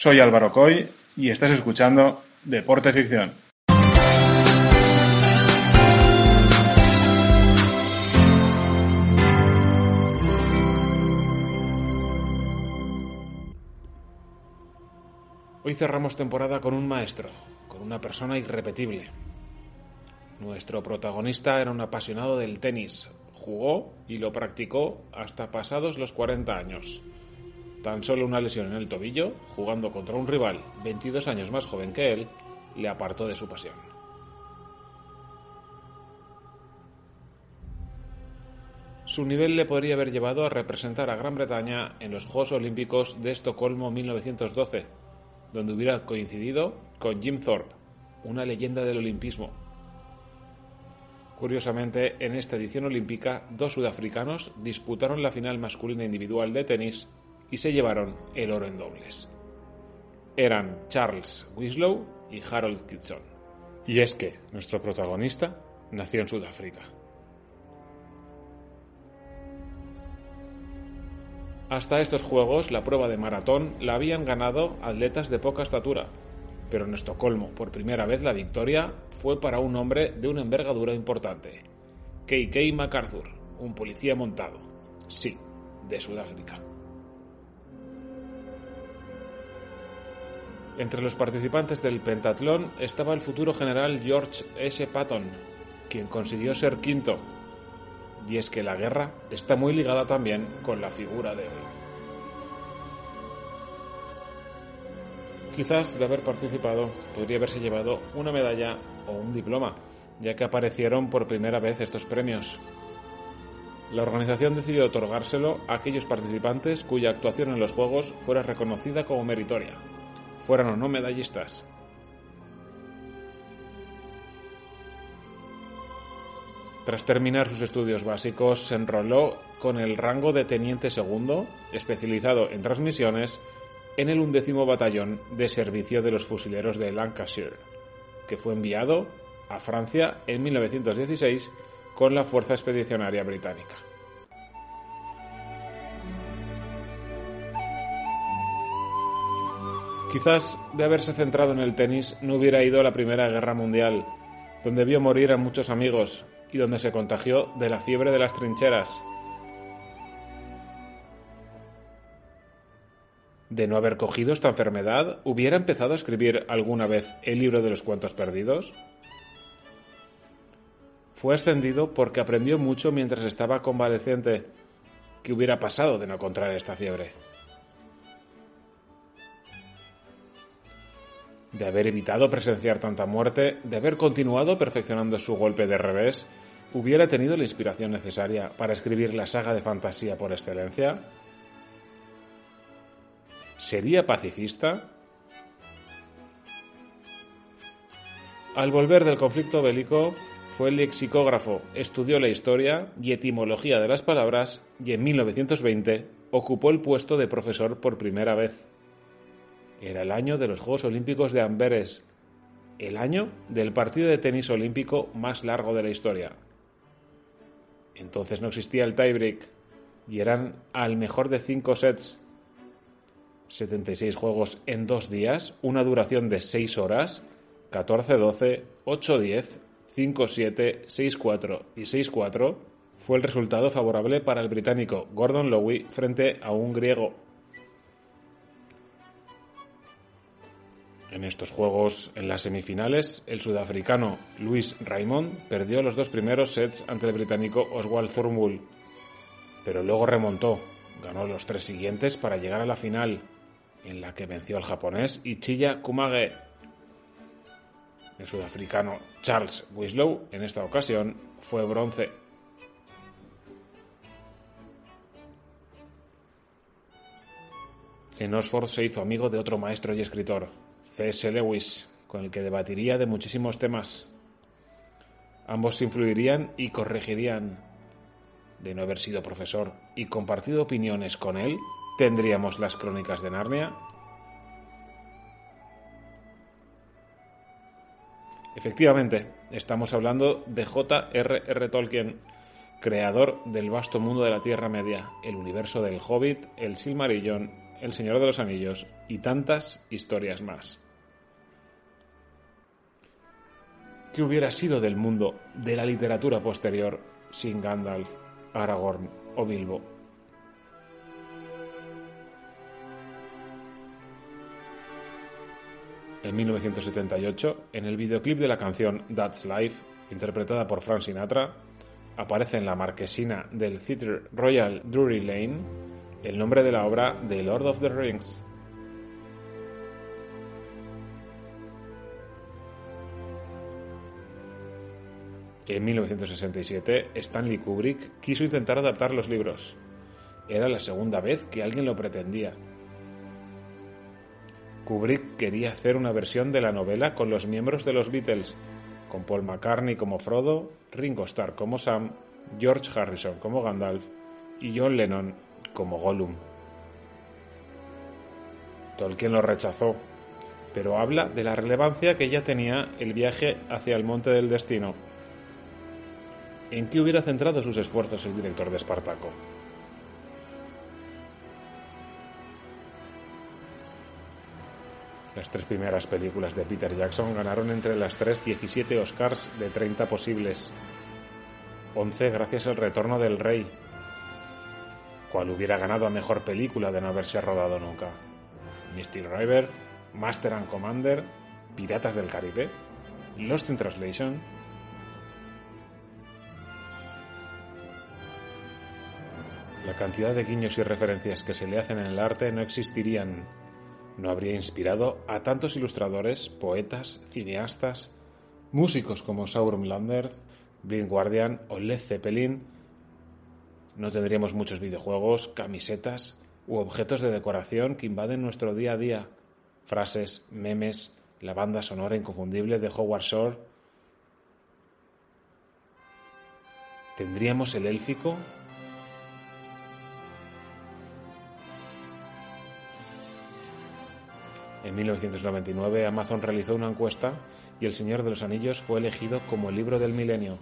Soy Álvaro Coy y estás escuchando Deporte Ficción. Hoy cerramos temporada con un maestro, con una persona irrepetible. Nuestro protagonista era un apasionado del tenis, jugó y lo practicó hasta pasados los 40 años. Tan solo una lesión en el tobillo, jugando contra un rival 22 años más joven que él, le apartó de su pasión. Su nivel le podría haber llevado a representar a Gran Bretaña en los Juegos Olímpicos de Estocolmo 1912, donde hubiera coincidido con Jim Thorpe, una leyenda del olimpismo. Curiosamente, en esta edición olímpica, dos sudafricanos disputaron la final masculina individual de tenis y se llevaron el oro en dobles. Eran Charles Winslow y Harold Kitson. Y es que nuestro protagonista nació en Sudáfrica. Hasta estos Juegos, la prueba de maratón la habían ganado atletas de poca estatura, pero en Estocolmo, por primera vez, la victoria fue para un hombre de una envergadura importante, KK MacArthur, un policía montado, sí, de Sudáfrica. Entre los participantes del pentatlón estaba el futuro general George S. Patton, quien consiguió ser quinto. Y es que la guerra está muy ligada también con la figura de hoy. Quizás de haber participado podría haberse llevado una medalla o un diploma, ya que aparecieron por primera vez estos premios. La organización decidió otorgárselo a aquellos participantes cuya actuación en los Juegos fuera reconocida como meritoria, fueran o no medallistas. Tras terminar sus estudios básicos, se enroló con el rango de teniente segundo, especializado en transmisiones, en el undécimo batallón de servicio de los fusileros de Lancashire, que fue enviado a Francia en 1916 con la Fuerza Expedicionaria Británica. Quizás de haberse centrado en el tenis no hubiera ido a la Primera Guerra Mundial, donde vio morir a muchos amigos y donde se contagió de la fiebre de las trincheras. De no haber cogido esta enfermedad, ¿hubiera empezado a escribir alguna vez el libro de los cuentos perdidos? Fue ascendido porque aprendió mucho mientras estaba convaleciente. ¿Qué hubiera pasado de no contraer esta fiebre? De haber evitado presenciar tanta muerte, de haber continuado perfeccionando su golpe de revés, hubiera tenido la inspiración necesaria para escribir la saga de fantasía por excelencia? ¿Sería pacifista? Al volver del conflicto bélico, fue lexicógrafo, estudió la historia y etimología de las palabras y en 1920 ocupó el puesto de profesor por primera vez. Era el año de los Juegos Olímpicos de Amberes, el año del partido de tenis olímpico más largo de la historia. Entonces no existía el tiebreak y eran al mejor de cinco sets. 76 juegos en dos días, una duración de 6 horas, 14-12, 8-10, 5-7, 6-4 y 6-4, fue el resultado favorable para el británico Gordon Lowy frente a un griego En estos juegos, en las semifinales, el sudafricano Luis Raymond perdió los dos primeros sets ante el británico Oswald Turnbull, pero luego remontó, ganó los tres siguientes para llegar a la final, en la que venció al japonés Ichiya Kumage. El sudafricano Charles Winslow, en esta ocasión, fue bronce. En Oxford se hizo amigo de otro maestro y escritor, C.S. Lewis, con el que debatiría de muchísimos temas. Ambos influirían y corregirían. De no haber sido profesor y compartido opiniones con él, tendríamos las crónicas de Narnia. Efectivamente, estamos hablando de J.R.R. Tolkien, creador del vasto mundo de la Tierra Media, el universo del Hobbit, el Silmarillón, el Señor de los Anillos y tantas historias más. ¿Qué hubiera sido del mundo de la literatura posterior sin Gandalf, Aragorn o Bilbo? En 1978, en el videoclip de la canción That's Life, interpretada por Frank Sinatra, aparece en la marquesina del Theatre Royal Drury Lane el nombre de la obra The Lord of the Rings. En 1967, Stanley Kubrick quiso intentar adaptar los libros. Era la segunda vez que alguien lo pretendía. Kubrick quería hacer una versión de la novela con los miembros de los Beatles, con Paul McCartney como Frodo, Ringo Starr como Sam, George Harrison como Gandalf y John Lennon como Gollum. Tolkien lo rechazó, pero habla de la relevancia que ya tenía el viaje hacia el Monte del Destino. ¿En qué hubiera centrado sus esfuerzos el director de Espartaco? Las tres primeras películas de Peter Jackson ganaron entre las tres 17 Oscars de 30 posibles. 11 gracias al retorno del rey, cual hubiera ganado a mejor película de no haberse rodado nunca. Mystic River, Master and Commander, Piratas del Caribe, Lost in Translation. La cantidad de guiños y referencias que se le hacen en el arte no existirían. No habría inspirado a tantos ilustradores, poetas, cineastas, músicos como Sauron Landers, Blind Guardian o Led Zeppelin, no tendríamos muchos videojuegos, camisetas u objetos de decoración que invaden nuestro día a día, frases, memes, la banda sonora inconfundible de Howard Shore. ¿Tendríamos el élfico En 1999 Amazon realizó una encuesta y El Señor de los Anillos fue elegido como el libro del milenio.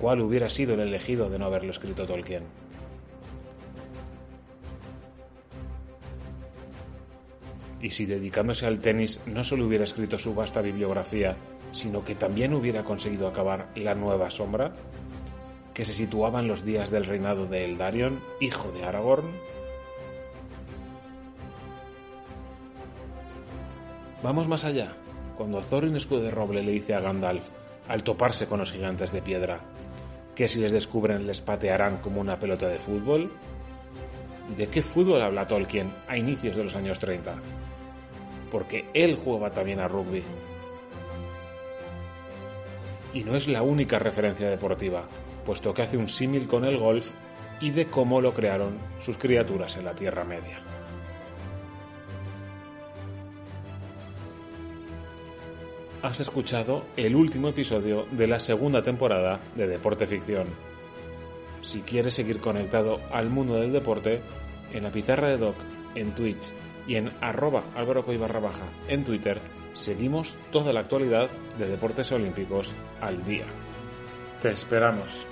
¿Cuál hubiera sido el elegido de no haberlo escrito Tolkien? Y si dedicándose al tenis no solo hubiera escrito su vasta bibliografía, sino que también hubiera conseguido acabar La Nueva Sombra, que se situaba en los días del reinado de Eldarion, hijo de Aragorn, Vamos más allá. Cuando Thorin Escudo de Roble le dice a Gandalf, al toparse con los gigantes de piedra, que si les descubren les patearán como una pelota de fútbol. ¿De qué fútbol habla Tolkien a inicios de los años 30? Porque él jugaba también a rugby. Y no es la única referencia deportiva, puesto que hace un símil con el golf y de cómo lo crearon sus criaturas en la Tierra Media. Has escuchado el último episodio de la segunda temporada de Deporte Ficción. Si quieres seguir conectado al mundo del deporte, en la pizarra de Doc, en Twitch y en arroba barra baja en Twitter, seguimos toda la actualidad de deportes olímpicos al día. Te esperamos.